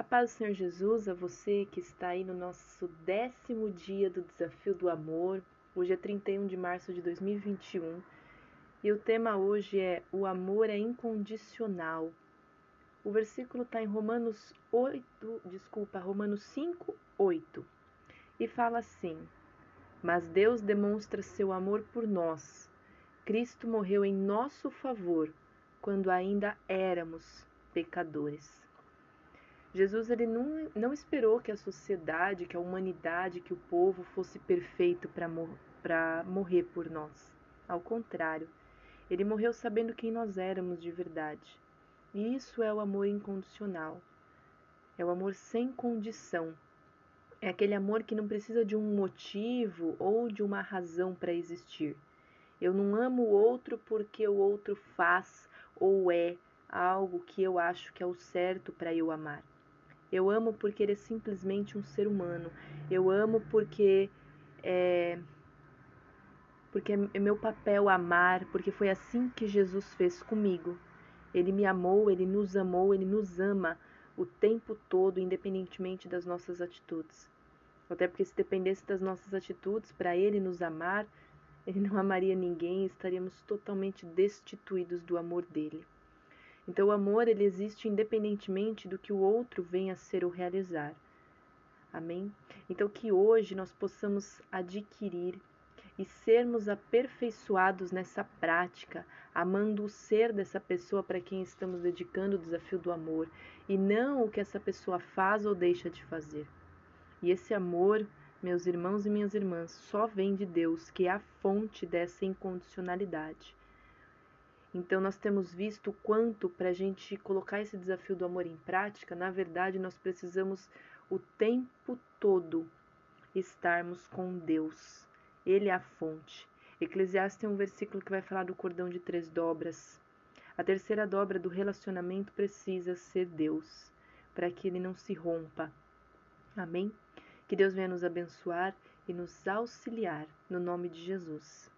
A paz do Senhor Jesus a você que está aí no nosso décimo dia do Desafio do Amor. Hoje é 31 de março de 2021 e o tema hoje é O amor é incondicional. O versículo está em Romanos 8, desculpa, Romanos 5, 8 e fala assim: Mas Deus demonstra seu amor por nós. Cristo morreu em nosso favor quando ainda éramos pecadores. Jesus ele não, não esperou que a sociedade, que a humanidade, que o povo fosse perfeito para mor morrer por nós. Ao contrário, ele morreu sabendo quem nós éramos de verdade. E isso é o amor incondicional. É o amor sem condição. É aquele amor que não precisa de um motivo ou de uma razão para existir. Eu não amo o outro porque o outro faz ou é algo que eu acho que é o certo para eu amar. Eu amo porque ele é simplesmente um ser humano. Eu amo porque é porque é meu papel amar, porque foi assim que Jesus fez comigo. Ele me amou, ele nos amou, ele nos ama o tempo todo, independentemente das nossas atitudes. Até porque se dependesse das nossas atitudes para ele nos amar, ele não amaria ninguém, estaríamos totalmente destituídos do amor dele. Então o amor ele existe independentemente do que o outro venha a ser ou realizar. Amém? Então que hoje nós possamos adquirir e sermos aperfeiçoados nessa prática, amando o ser dessa pessoa para quem estamos dedicando o desafio do amor e não o que essa pessoa faz ou deixa de fazer. E esse amor, meus irmãos e minhas irmãs, só vem de Deus, que é a fonte dessa incondicionalidade. Então, nós temos visto o quanto, para a gente colocar esse desafio do amor em prática, na verdade, nós precisamos o tempo todo estarmos com Deus. Ele é a fonte. Eclesiastes tem um versículo que vai falar do cordão de três dobras. A terceira dobra do relacionamento precisa ser Deus, para que ele não se rompa. Amém? Que Deus venha nos abençoar e nos auxiliar, no nome de Jesus.